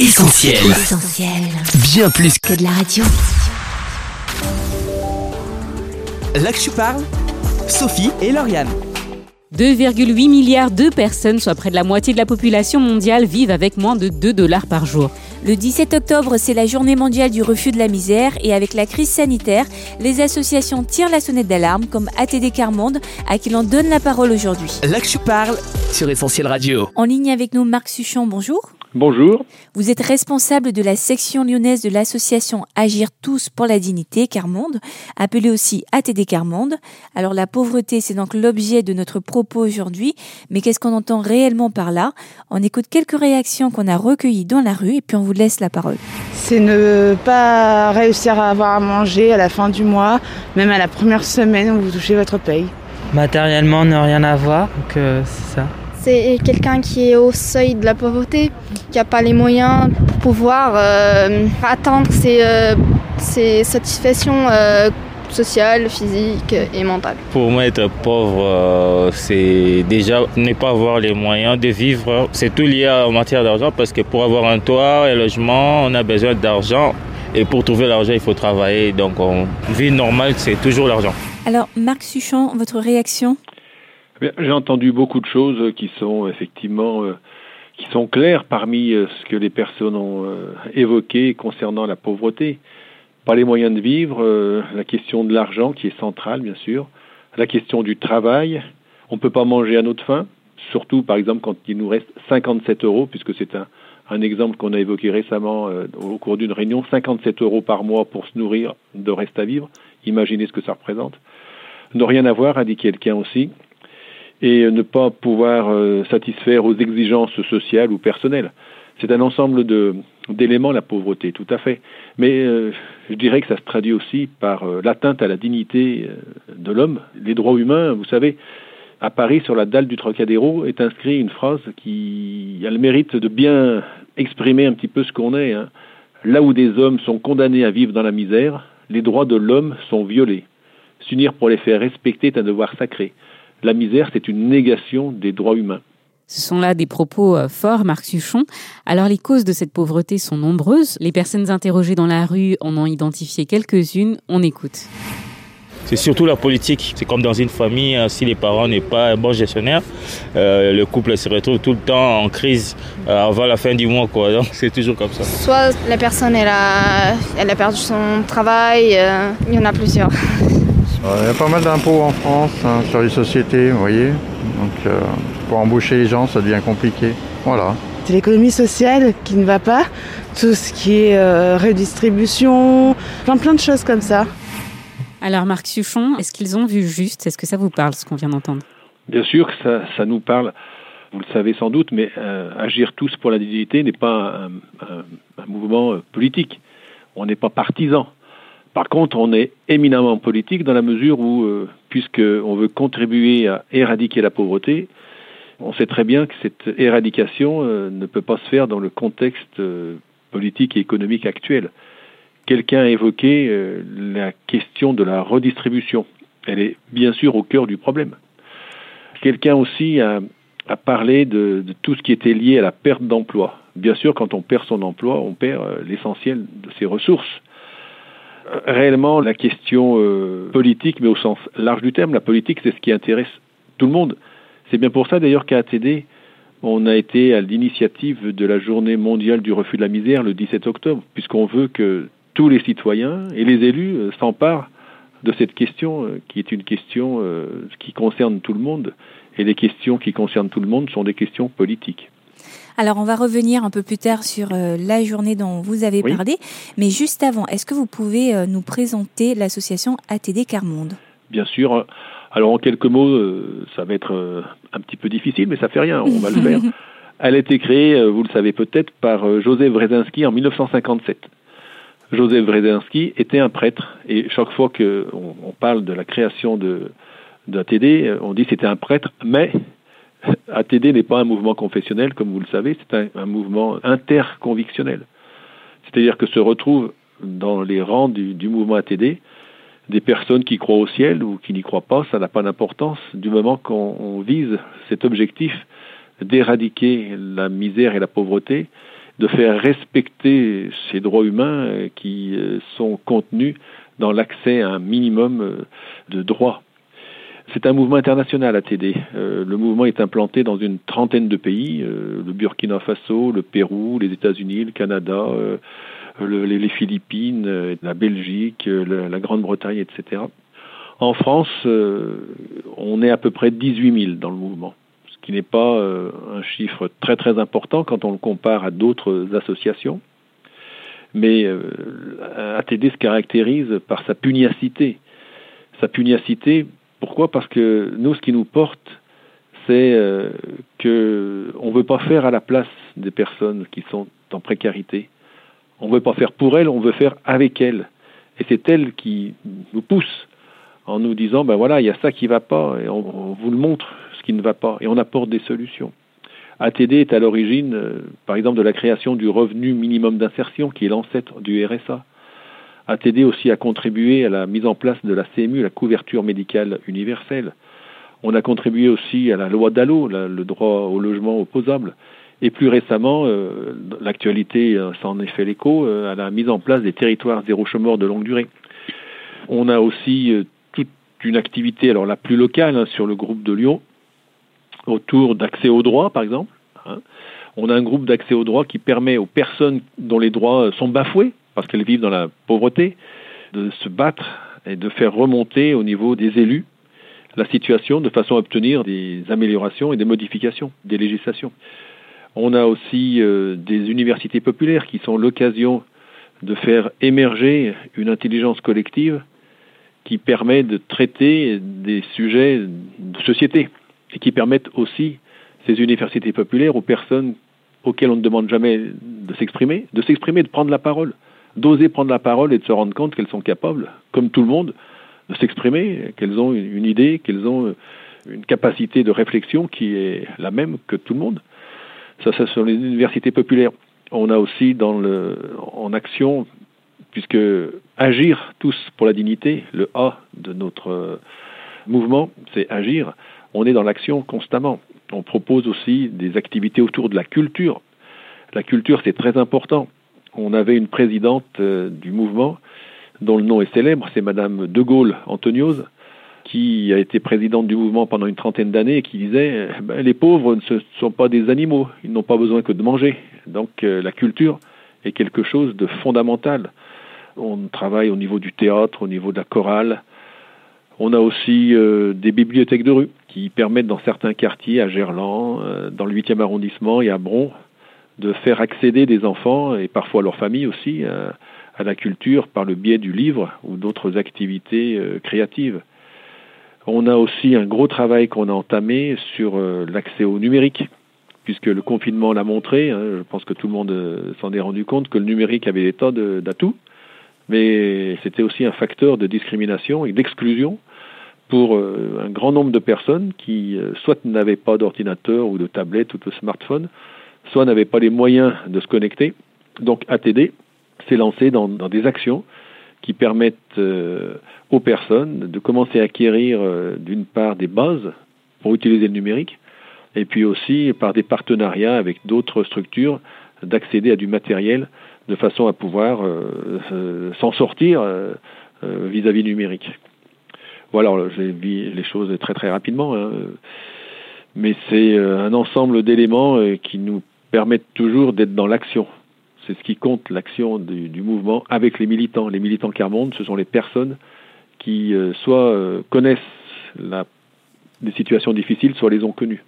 Essentiel. Essentiel. Bien plus Que de la radio. Là que je parle, Sophie et Lauriane. 2,8 milliards de personnes, soit près de la moitié de la population mondiale, vivent avec moins de 2 dollars par jour. Le 17 octobre, c'est la journée mondiale du refus de la misère et avec la crise sanitaire, les associations tirent la sonnette d'alarme comme ATD Carmonde à qui l'on donne la parole aujourd'hui. Là que je parle sur Essentiel Radio. En ligne avec nous, Marc Suchon, bonjour. Bonjour. Vous êtes responsable de la section lyonnaise de l'association Agir tous pour la dignité Carmonde, appelée aussi ATD Carmonde. Alors la pauvreté, c'est donc l'objet de notre propos aujourd'hui, mais qu'est-ce qu'on entend réellement par là? On écoute quelques réactions qu'on a recueillies dans la rue et puis on vous laisse la parole. C'est ne pas réussir à avoir à manger à la fin du mois, même à la première semaine où vous touchez votre paye. Matériellement, ne rien avoir, donc euh, c'est ça. C'est quelqu'un qui est au seuil de la pauvreté, qui n'a pas les moyens pour pouvoir euh, atteindre ses, euh, ses satisfactions euh, sociales, physiques et mentales. Pour moi, être pauvre, c'est déjà ne pas avoir les moyens de vivre. C'est tout lié en matière d'argent parce que pour avoir un toit, un logement, on a besoin d'argent. Et pour trouver l'argent, il faut travailler. Donc, en vie normale, c'est toujours l'argent. Alors Marc Suchon, votre réaction? J'ai entendu beaucoup de choses qui sont effectivement euh, qui sont claires parmi euh, ce que les personnes ont euh, évoqué concernant la pauvreté. Pas les moyens de vivre, euh, la question de l'argent qui est centrale bien sûr, la question du travail. On ne peut pas manger à notre faim, surtout par exemple quand il nous reste 57 euros, puisque c'est un, un exemple qu'on a évoqué récemment euh, au cours d'une réunion, 57 euros par mois pour se nourrir de reste à vivre. Imaginez ce que ça représente. Ne rien avoir, a dit quelqu'un aussi, et ne pas pouvoir euh, satisfaire aux exigences sociales ou personnelles. C'est un ensemble d'éléments la pauvreté, tout à fait. Mais euh, je dirais que ça se traduit aussi par euh, l'atteinte à la dignité euh, de l'homme, les droits humains. Vous savez, à Paris, sur la dalle du Trocadéro, est inscrit une phrase qui a le mérite de bien exprimer un petit peu ce qu'on est. hein. Là où des hommes sont condamnés à vivre dans la misère, les droits de l'homme sont violés. S'unir pour les faire respecter est un devoir sacré. La misère, c'est une négation des droits humains. Ce sont là des propos euh, forts, Marc Suchon. Alors les causes de cette pauvreté sont nombreuses. Les personnes interrogées dans la rue en ont identifié quelques-unes. On écoute. C'est surtout la politique. C'est comme dans une famille, hein, si les parents n'est pas un bon gestionnaire, euh, le couple se retrouve tout le temps en crise euh, avant la fin du mois. Quoi. Donc c'est toujours comme ça. Soit la personne elle a, elle a perdu son travail, euh, il y en a plusieurs. Il y a pas mal d'impôts en France hein, sur les sociétés, vous voyez. Donc euh, pour embaucher les gens, ça devient compliqué. Voilà. C'est l'économie sociale qui ne va pas, tout ce qui est euh, redistribution, plein plein de choses comme ça. Alors Marc Suchon, est-ce qu'ils ont vu juste? Est-ce que ça vous parle ce qu'on vient d'entendre? Bien sûr que ça, ça nous parle, vous le savez sans doute, mais euh, agir tous pour la dignité n'est pas un, un- un mouvement politique. On n'est pas partisan. Par contre, on est éminemment politique dans la mesure où, euh, puisqu'on veut contribuer à éradiquer la pauvreté, on sait très bien que cette éradication euh, ne peut pas se faire dans le contexte euh, politique et économique actuel. Quelqu'un a évoqué euh, la question de la redistribution. Elle est bien sûr au cœur du problème. Quelqu'un aussi a, parlé de, tout ce qui était lié à la perte d'emploi. Bien sûr, quand on perd son emploi, on perd l'essentiel de ses ressources. Réellement, la question euh, politique, mais au sens large du terme, la politique, c'est ce qui intéresse tout le monde. C'est bien pour ça d'ailleurs qu'à ATD, on a été à l'initiative de la journée mondiale du refus de la misère le 17 octobre, puisqu'on veut que tous les citoyens et les élus euh, s'emparent de cette question euh, qui est une question euh, qui concerne tout le monde. Et les questions qui concernent tout le monde sont des questions politiques. Alors on va revenir un peu plus tard sur euh, la journée dont vous avez Oui. parlé, mais juste avant, est-ce que vous pouvez euh, nous présenter l'association ATD Carmonde Bien sûr. Alors en quelques mots, euh, ça va être un petit peu difficile, mais ça fait rien, on va le faire. Elle a été créée, vous le savez peut-être, par Joseph Brzezinski en 1957. Joseph Brzezinski était un prêtre, et chaque fois qu'on on parle de la création de d'ATD, euh, on dit c'était un prêtre, mais ATD n'est pas un mouvement confessionnel, comme vous le savez, c'est un, mouvement interconvictionnel. C'est-à-dire que se retrouvent dans les rangs du, mouvement ATD des personnes qui croient au ciel ou qui n'y croient pas, ça n'a pas d'importance du moment qu'on on vise cet objectif d'éradiquer la misère et la pauvreté, de faire respecter ces droits humains qui sont contenus dans l'accès à un minimum de droits. C'est un mouvement international ATD. Euh, le mouvement est implanté dans une trentaine de pays, euh, le Burkina Faso, le Pérou, les États-Unis, le Canada, euh, les, Philippines, la Belgique, la, Grande-Bretagne, etc. En France, on est à peu près 18 000 dans le mouvement, ce qui n'est pas un chiffre très très important quand on le compare à d'autres associations. Mais ATD se caractérise par sa pugnacité. Sa pugnacité pourquoi? Parce que nous, ce qui nous porte, c'est euh, qu'on ne veut pas faire à la place des personnes qui sont en précarité. On ne veut pas faire pour elles, on veut faire avec elles. Et c'est elles qui nous poussent en nous disant, ben voilà, il y a ça qui ne va pas, et on, vous le montre ce qui ne va pas, et on apporte des solutions. ATD est à l'origine, euh, par exemple, de la création du revenu minimum d'insertion, qui est l'ancêtre du RSA. ATD aussi a contribué à la mise en place de la CMU, la couverture médicale universelle. On a contribué aussi à la loi DALO, le droit au logement opposable. Et plus récemment, euh, l'actualité euh, s'en est fait l'écho, euh, à la mise en place des territoires zéro chômeur de longue durée. On a aussi toute une activité, alors la plus locale, hein, sur le groupe de Lyon, autour d'accès aux droits, par exemple. Hein. On a un groupe d'accès aux droits qui permet aux personnes dont les droits sont bafoués, parce qu'elles vivent dans la pauvreté, de se battre et de faire remonter au niveau des élus la situation de façon à obtenir des améliorations et des modifications des législations. On a aussi euh, des universités populaires qui sont l'occasion de faire émerger une intelligence collective qui permet de traiter des sujets de société et qui permettent aussi ces universités populaires aux personnes auxquelles on ne demande jamais de s'exprimer, de s'exprimer, de prendre la parole d'oser prendre la parole et de se rendre compte qu'elles sont capables, comme tout le monde, de s'exprimer, qu'elles ont une idée, qu'elles ont euh, une capacité de réflexion qui est la même que tout le monde. Ça, ce sont les universités populaires. On a aussi dans le, en action, puisque agir tous pour la dignité, le A de notre euh, mouvement, c'est agir. On est dans l'action constamment. On propose aussi des activités autour de la culture. La culture, c'est très important on avait une présidente euh, du mouvement dont le nom est célèbre, c'est Madame De Gaulle Antoniose, qui a été présidente du mouvement pendant une trentaine d'années et qui disait eh ben, les pauvres ne sont pas des animaux, ils n'ont pas besoin que de manger. Donc euh, la culture est quelque chose de fondamental. On travaille au niveau du théâtre, au niveau de la chorale. On a aussi euh, des bibliothèques de rue qui permettent dans certains quartiers, à Gerland, dans le 8e arrondissement et à Bron, de faire accéder des enfants et parfois leurs familles aussi à, la culture par le biais du livre ou d'autres activités euh, créatives. On a aussi un gros travail qu'on a entamé sur euh, l'accès au numérique, puisque le confinement l'a montré, hein, je pense que tout le monde euh, s'en est rendu compte que le numérique avait des tas d'atouts, mais c'était aussi un facteur de discrimination et d'exclusion pour un grand nombre de personnes qui soit n'avaient pas d'ordinateur ou de tablette ou de smartphone, soit n'avaient pas les moyens de se connecter. Donc ATD s'est lancé dans, des actions qui permettent euh, aux personnes de commencer à acquérir euh, d'une part des bases pour utiliser le numérique, et puis aussi par des partenariats avec d'autres structures d'accéder à du matériel de façon à pouvoir euh, s'en sortir vis-à-vis numérique. Voilà, j'ai vu les choses très très rapidement, hein. mais c'est un ensemble d'éléments qui nous permettent toujours d'être dans l'action. C'est ce qui compte, l'action du, mouvement avec les militants. Les militants Carmonde, ce sont les personnes qui euh, soit euh, connaissent des situations difficiles, soit les ont connues.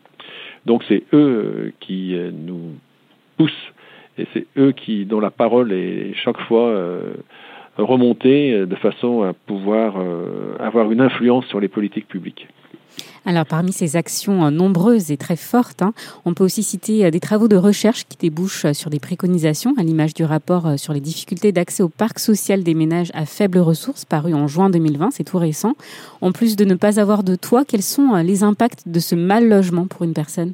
Donc c'est eux euh, qui nous poussent et c'est eux qui, dont la parole est chaque fois remontée de façon à pouvoir avoir une influence sur les politiques publiques. Alors parmi ces actions euh, nombreuses et très fortes, hein, on peut aussi citer euh, des travaux de recherche qui débouchent euh, sur des préconisations, à l'image du rapport sur les difficultés d'accès au parc social des ménages à faibles ressources paru en juin 2020, c'est tout récent. En plus de ne pas avoir de toit, quels sont les impacts de ce mal logement pour une personne?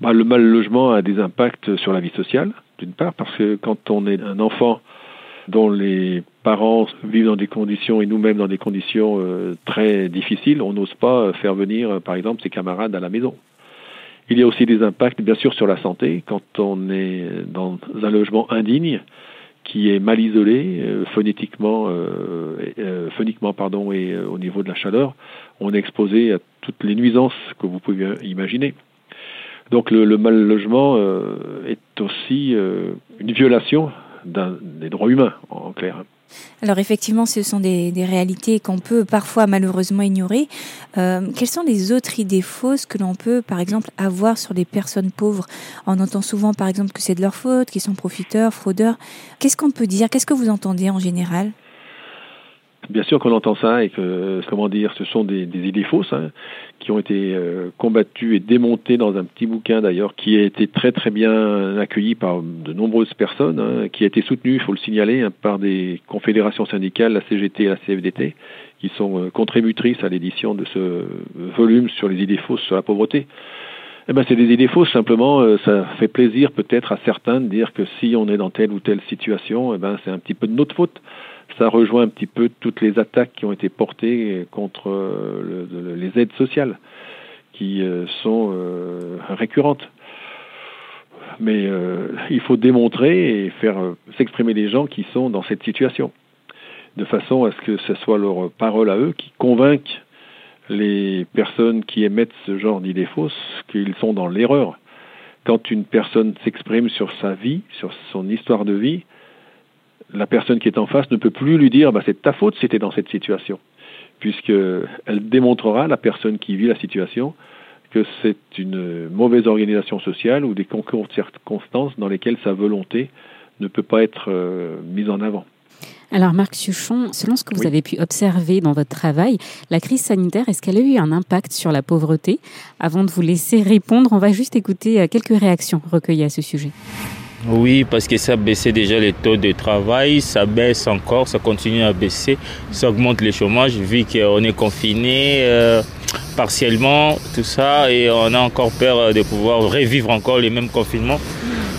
Bah, Le mal logement a des impacts sur la vie sociale, d'une part, parce que quand on est un enfant dont les parents vivent dans des conditions et nous-mêmes dans des conditions euh, très difficiles, on n'ose pas faire venir, euh, par exemple, ses camarades à la maison. Il y a aussi des impacts, bien sûr, sur la santé. Quand on est dans un logement indigne, qui est mal isolé euh, phonétiquement, euh, euh, phoniquement pardon, et au niveau de la chaleur, on est exposé à toutes les nuisances que vous pouvez imaginer. Donc le, le mal logement est aussi une violation des droits humains, en clair. Alors effectivement, ce sont des, réalités qu'on peut parfois malheureusement ignorer. Euh, quelles sont les autres idées fausses que l'on peut, par exemple, avoir sur les personnes pauvres? On entend souvent, par exemple, que c'est de leur faute, qu'ils sont profiteurs, fraudeurs. Qu'est-ce qu'on peut dire? Qu'est-ce que vous entendez en général? Bien sûr qu'on entend ça et que, comment dire, ce sont des, idées fausses hein, qui ont été euh, combattues et démontées dans un petit bouquin d'ailleurs qui a été très très bien accueilli par de nombreuses personnes, hein, qui a été soutenu, il faut le signaler, hein, par des confédérations syndicales, la CGT et la CFDT, qui sont euh, contributrices à l'édition de ce volume sur les idées fausses sur la pauvreté. Eh ben, c'est des idées fausses, simplement, euh, ça fait plaisir peut-être à certains de dire que si on est dans telle ou telle situation, eh ben, c'est un petit peu de notre faute ça rejoint un petit peu toutes les attaques qui ont été portées contre euh, les aides sociales, qui euh, sont euh, récurrentes. Mais il faut démontrer et faire s'exprimer les gens qui sont dans cette situation, de façon à ce que ce soit leur parole à eux qui convainquent les personnes qui émettent ce genre d'idées fausses qu'ils sont dans l'erreur. Quand une personne s'exprime sur sa vie, sur son histoire de vie, la personne qui est en face ne peut plus lui dire bah, c'est ta faute si tu es dans cette situation, puisqu'elle démontrera, la personne qui vit la situation, que c'est une mauvaise organisation sociale ou des concours de circonstances dans lesquelles sa volonté ne peut pas être euh, mise en avant. Alors Marc Suchon, selon ce que vous avez pu observer dans votre travail, la crise sanitaire, est-ce qu'elle a eu un impact sur la pauvreté? Avant de vous laisser répondre, on va juste écouter euh, quelques réactions recueillies à ce sujet. Oui, parce que ça baissait déjà les taux de travail, ça baisse encore, ça continue à baisser, ça augmente le chômage vu qu'on est confiné euh, partiellement, tout ça, et on a encore peur de pouvoir revivre encore les mêmes confinements.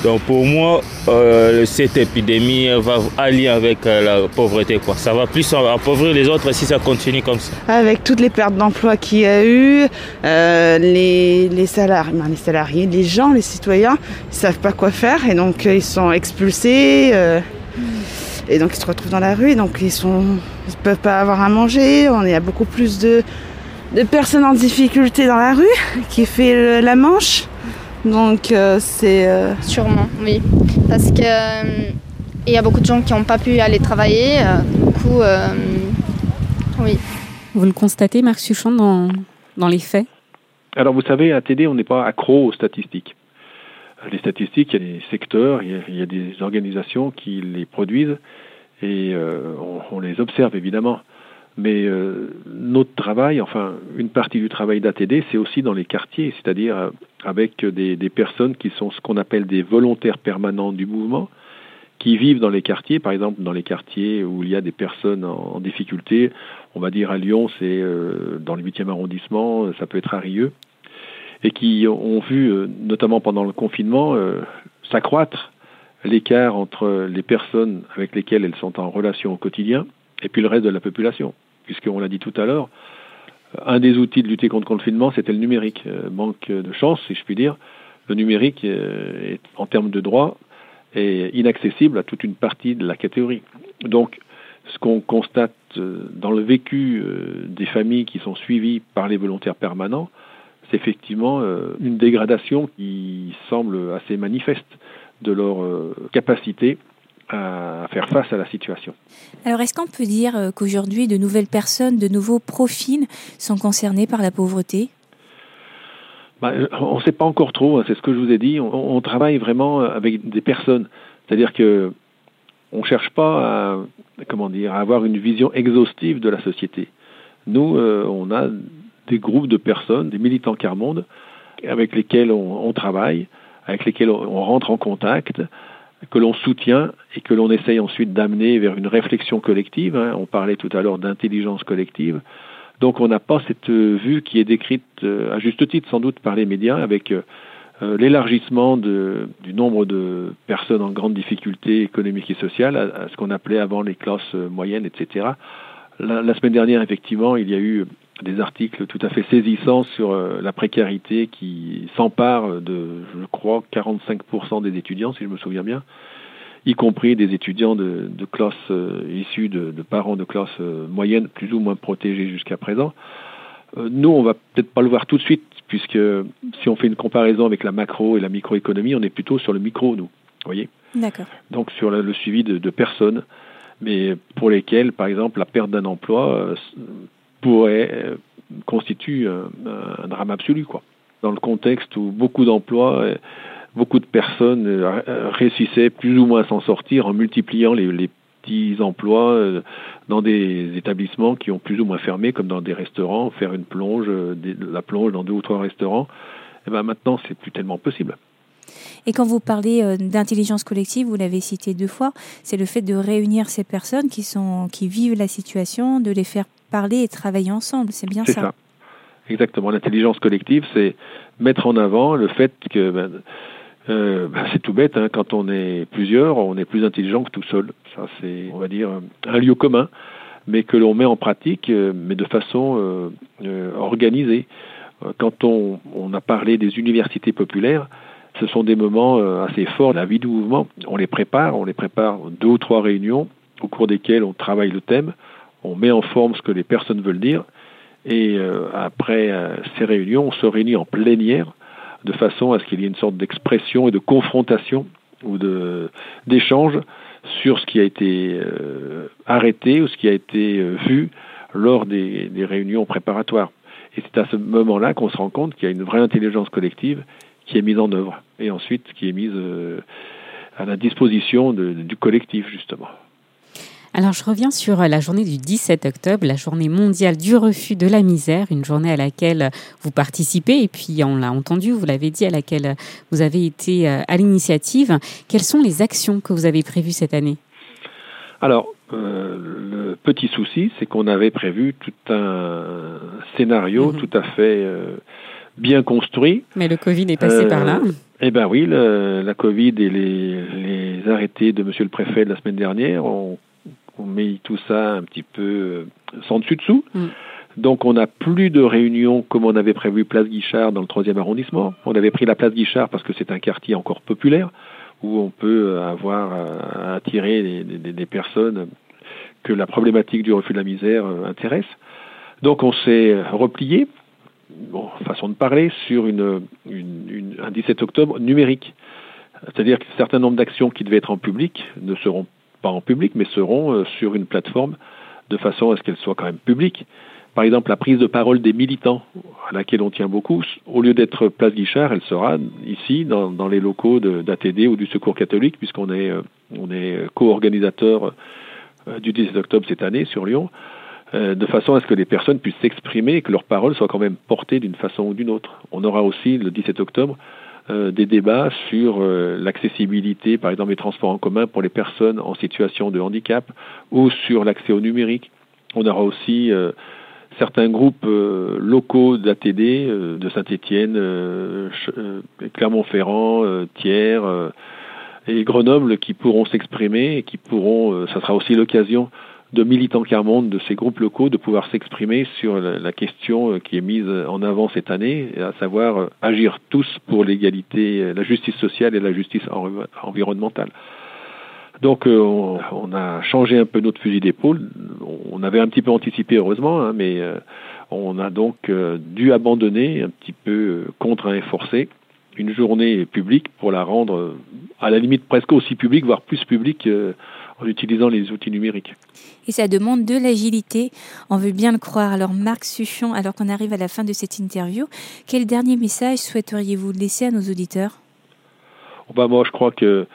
Donc pour moi, euh, cette épidémie va aller avec euh, la pauvreté. Quoi. Ça va plus appauvrir les autres si ça continue comme ça. Avec toutes les pertes d'emploi qu'il y a eu, euh, les, les, salariés, les gens, les citoyens, ils savent pas quoi faire et donc ils sont expulsés. et donc ils se retrouvent dans la rue et donc ils sont ils peuvent pas avoir à manger. On y a beaucoup plus de, de personnes en difficulté dans la rue qui fait la manche. Donc euh, c'est... Euh, Sûrement, oui. Parce que euh, il y a beaucoup de gens qui n'ont pas pu aller travailler. du coup, oui. Vous le constatez, Marc Suchon, dans, dans les faits? Alors vous savez, à TD, on n'est pas accro aux statistiques. Les statistiques, il y a des secteurs, il y a, des organisations qui les produisent et on, les observe évidemment. Mais euh, notre travail, enfin une partie du travail d'ATD, c'est aussi dans les quartiers, c'est-à-dire euh, avec des, personnes qui sont ce qu'on appelle des volontaires permanents du mouvement, qui vivent dans les quartiers, par exemple dans les quartiers où il y a des personnes en, difficulté, on va dire à Lyon, c'est euh, dans le 8e arrondissement, ça peut être à Rieux, et qui ont vu, notamment pendant le confinement, s'accroître l'écart entre les personnes avec lesquelles elles sont en relation au quotidien et puis le reste de la population puisqu'on l'a dit tout à l'heure, un des outils de lutter contre le confinement, c'était le numérique. Euh, manque de chance, si je puis dire. Le numérique, euh, est, en termes de droit, est inaccessible à toute une partie de la catégorie. Donc, ce qu'on constate euh, dans le vécu des familles qui sont suivies par les volontaires permanents, c'est effectivement une dégradation qui semble assez manifeste de leur capacité à faire face à la situation. Alors, est-ce qu'on peut dire euh, qu'aujourd'hui, de nouvelles personnes, de nouveaux profils sont concernés par la pauvreté? Bah, On ne sait pas encore trop, hein, c'est ce que je vous ai dit. On, travaille vraiment avec des personnes. C'est-à-dire que on ne cherche pas à, comment dire, à avoir une vision exhaustive de la société. Nous, euh, on a des groupes de personnes, des militants Carmonde, avec lesquels on, on travaille, avec lesquels on rentre en contact, que l'on soutient et que l'on essaye ensuite d'amener vers une réflexion collective. Hein. On parlait tout à l'heure d'intelligence collective. Donc on n'a pas cette euh, vue qui est décrite euh, à juste titre sans doute par les médias avec euh, l'élargissement du nombre de personnes en grande difficulté économique et sociale à, ce qu'on appelait avant les classes moyennes, etc. La, la, semaine dernière, effectivement, il y a eu des articles tout à fait saisissants sur euh, la précarité qui s'empare de, je crois, 45% des étudiants, si je me souviens bien, y compris des étudiants de, de classes euh, issus de, de, parents de classes euh, moyennes, plus ou moins protégés jusqu'à présent. nous, on va peut-être pas le voir tout de suite, puisque si on fait une comparaison avec la macro et la microéconomie, on est plutôt sur le micro, nous. voyez D'accord. Donc sur le, le suivi de, de, personnes, mais pour lesquelles, par exemple, la perte d'un emploi pourrait euh, constituer un, un, drame absolu, quoi. Dans le contexte où beaucoup d'emplois, euh, beaucoup de personnes euh, réussissaient plus ou moins à s'en sortir en multipliant les, les petits emplois dans des établissements qui ont plus ou moins fermé, comme dans des restaurants, faire une plonge, la plonge dans deux ou trois restaurants. Et eh ben maintenant, c'est plus tellement possible. Et quand vous parlez d'intelligence collective, vous l'avez cité deux fois, c'est le fait de réunir ces personnes qui sont qui vivent la situation, de les faire parler et travailler ensemble. C'est bien ça. Exactement. L'intelligence collective, c'est mettre en avant le fait que ben, euh, ben, c'est tout bête. Hein, quand on est plusieurs, on est plus intelligent que tout seul. Ça, c'est, on va dire, un lieu commun, mais que l'on met en pratique, euh, mais de façon euh, euh organisée. Euh, quand on, on, a parlé des universités populaires, ce sont des moments euh, assez forts de la vie du mouvement. On les prépare, on les prépare deux ou trois réunions au cours desquelles on travaille le thème on met en forme ce que les personnes veulent dire, et euh, après euh, ces réunions, on se réunit en plénière de façon à ce qu'il y ait une sorte d'expression et de confrontation ou d'échange sur ce qui a été euh, arrêté ou ce qui a été vu lors des, réunions préparatoires. Et c'est à ce moment-là qu'on se rend compte qu'il y a une vraie intelligence collective qui est mise en œuvre et ensuite qui est mise à la disposition du collectif justement. Alors je reviens sur la journée du 17 octobre, la journée mondiale du refus de la misère, une journée à laquelle vous participez et puis on l'a entendu, vous l'avez dit, à laquelle vous avez été euh, à l'initiative. Quelles sont les actions que vous avez prévues cette année? Alors, euh, le petit souci, c'est qu'on avait prévu tout un scénario mmh. tout à fait euh, bien construit. Mais le Covid est passé euh, par là. Eh bien oui, le, la Covid et les, les arrêtés de Monsieur le Préfet de la semaine dernière ont on met tout ça un petit peu euh, sans dessus-dessous. Mm. Donc on n'a plus de réunions comme on avait prévu Place Guichard dans le troisième arrondissement. On avait pris la Place Guichard parce que c'est un quartier encore populaire où on peut avoir à attirer des, personnes que la problématique du refus de la misère euh, intéresse. Donc on s'est replié, bon, façon de parler, sur une, une, une, un 17 octobre numérique. C'est-à-dire qu'un certain nombre d'actions qui devaient être en public ne seront pas en public, mais seront euh, sur une plateforme de façon à ce qu'elles soient quand même publiques. Par exemple, la prise de parole des militants, à laquelle on tient beaucoup, au lieu d'être place Guichard, elle sera ici, dans, les locaux d'ATD ou du Secours catholique, puisqu'on est, euh, co-organisateur euh, du 17 octobre cette année sur Lyon, de façon à ce que les personnes puissent s'exprimer et que leurs paroles soient quand même portées d'une façon ou d'une autre. On aura aussi le 17 octobre des débats sur euh, l'accessibilité, par exemple, des transports en commun pour les personnes en situation de handicap ou sur l'accès au numérique. On aura aussi euh, certains groupes euh, locaux d'ATD, euh, de Saint-Étienne, Clermont-Ferrand, Thiers et Grenoble qui pourront s'exprimer et qui pourront, ça sera aussi l'occasion de militants Carmonde, de ces groupes locaux, de pouvoir s'exprimer sur la, question euh, qui est mise en avant cette année, à savoir euh, agir tous pour l'égalité, euh, la justice sociale et la justice environnementale. Donc on, on, a changé un peu notre fusil d'épaule. On avait un petit peu anticipé heureusement, hein, mais on a donc dû abandonner un petit peu contraint et forcé une journée publique pour la rendre à la limite presque aussi publique, voire plus publique en utilisant les outils numériques. Et ça demande de l'agilité, on veut bien le croire. Alors Marc Suchon, alors qu'on arrive à la fin de cette interview, quel dernier message souhaiteriez-vous laisser à nos auditeurs? Oh bah Moi je crois que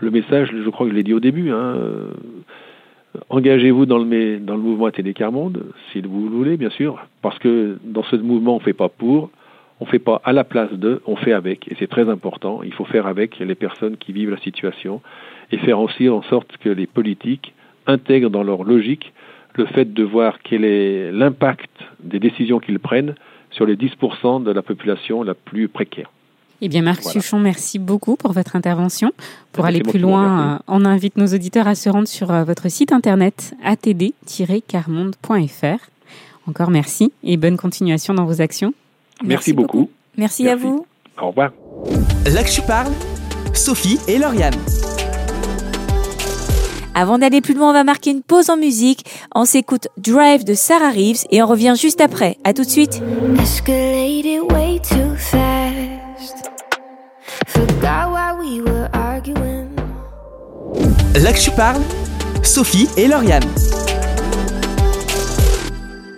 le message, je crois que je l'ai dit au début, hein, euh, engagez-vous dans le, dans le mouvement Télécarmonde, si vous le voulez bien sûr, parce que dans ce mouvement on ne fait pas pour, on ne fait pas à la place de, on fait avec, et c'est très important. Il faut faire avec les personnes qui vivent la situation et faire aussi en sorte que les politiques intègrent dans leur logique le fait de voir quel est l'impact des décisions qu'ils prennent sur les 10% de la population la plus précaire. Eh bien, Marc voilà. Suchon, merci beaucoup pour votre intervention. Pour aller plus loin, euh, on invite nos auditeurs à se rendre sur euh, votre site internet atd-carmonde.fr. Encore merci et bonne continuation dans vos actions. Merci, beaucoup. Merci, Merci. à vous. Au revoir. Là que tu parles, Sophie et Lauriane. Avant d'aller plus loin, on va marquer une pause en musique. On s'écoute Drive de Sarah Reeves et on revient juste après. À tout de suite. Là que tu parles, Sophie et Lauriane.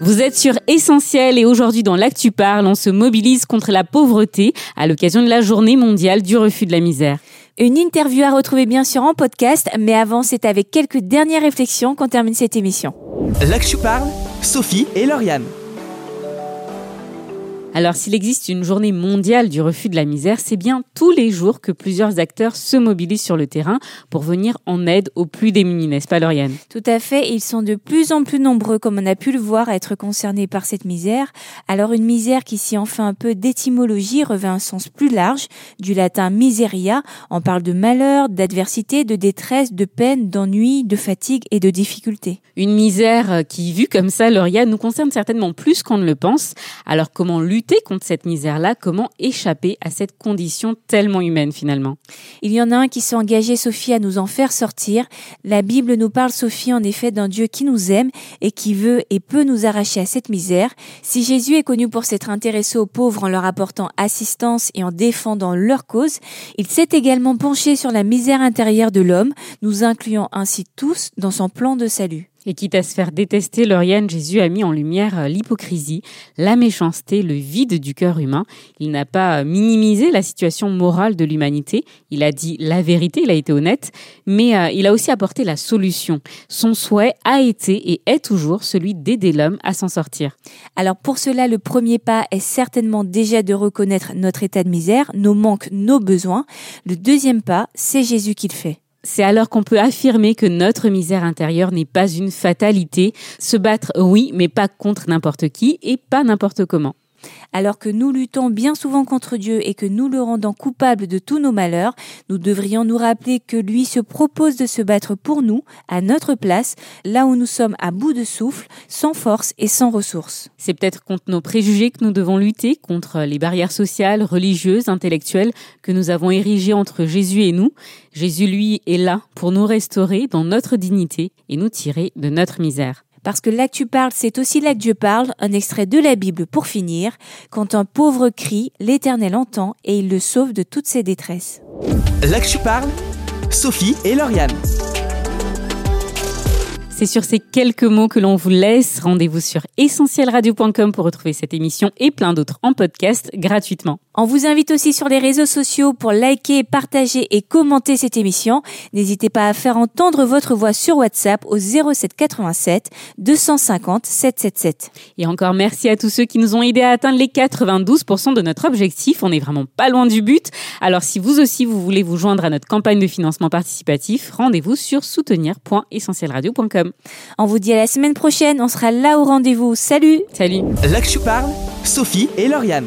Vous êtes sur Essentiel et aujourd'hui dans l'Actu Parle, on se mobilise contre la pauvreté à l'occasion de la journée mondiale du refus de la misère. Une interview à retrouver bien sûr en podcast, mais avant, c'est avec quelques dernières réflexions qu'on termine cette émission. Là que tu parles, Sophie et Lauriane. Alors s'il existe une journée mondiale du refus de la misère, c'est bien tous les jours que plusieurs acteurs se mobilisent sur le terrain pour venir en aide aux plus démunis, n'est-ce pas Lauriane? Tout à fait, ils sont de plus en plus nombreux, comme on a pu le voir, à être concernés par cette misère. Alors une misère qui, si on fait un peu d'étymologie, revêt un sens plus large, du latin miseria. On parle de malheur, d'adversité, de détresse, de peine, d'ennui, de fatigue et de difficulté. Une misère qui, vue comme ça, Lauriane, nous concerne certainement plus qu'on ne le pense. Alors comment lutter contre cette misère-là Comment échapper à cette condition tellement humaine finalement? Il y en a un qui s'est engagé, Sophie, à nous en faire sortir. La Bible nous parle, Sophie, en effet, d'un Dieu qui nous aime et qui veut et peut nous arracher à cette misère. Si Jésus est connu pour s'être intéressé aux pauvres en leur apportant assistance et en défendant leur cause, il s'est également penché sur la misère intérieure de l'homme, nous incluant ainsi tous dans son plan de salut. Et quitte à se faire détester, Lauriane, Jésus a mis en lumière euh, l'hypocrisie, la méchanceté, le vide du cœur humain. Il n'a pas euh, minimisé la situation morale de l'humanité. Il a dit la vérité, il a été honnête, mais euh, il a aussi apporté la solution. Son souhait a été et est toujours celui d'aider l'homme à s'en sortir. Alors pour cela, le premier pas est certainement déjà de reconnaître notre état de misère, nos manques, nos besoins. Le deuxième pas, c'est Jésus qui le fait. C'est alors qu'on peut affirmer que notre misère intérieure n'est pas une fatalité. Se battre, oui, mais pas contre n'importe qui et pas n'importe comment. Alors que nous luttons bien souvent contre Dieu et que nous le rendons coupable de tous nos malheurs, nous devrions nous rappeler que lui se propose de se battre pour nous, à notre place, là où nous sommes à bout de souffle, sans force et sans ressources. C'est peut-être contre nos préjugés que nous devons lutter, contre les barrières sociales, religieuses, intellectuelles que nous avons érigées entre Jésus et nous. Jésus, lui, est là pour nous restaurer dans notre dignité et nous tirer de notre misère. Parce que là que tu parles, c'est aussi là que Dieu parle, un extrait de la Bible pour finir. Quand un pauvre crie, l'Éternel entend et il le sauve de toutes ses détresses. Là que tu parles, Sophie et Lauriane. C'est sur ces quelques mots que l'on vous laisse. Rendez-vous sur essentielradio.com pour retrouver cette émission et plein d'autres en podcast gratuitement. On vous invite aussi sur les réseaux sociaux pour liker, partager et commenter cette émission. N'hésitez pas à faire entendre votre voix sur WhatsApp au 07 87 250 777. Et encore merci à tous ceux qui nous ont aidés à atteindre les 92% de notre objectif. On est vraiment pas loin du but. Alors si vous aussi vous voulez vous joindre à notre campagne de financement participatif, rendez-vous sur soutenir.essentielradio.com. On vous dit à la semaine prochaine, on sera là au rendez-vous. Salut Salut Là que parles, Sophie et Lauriane.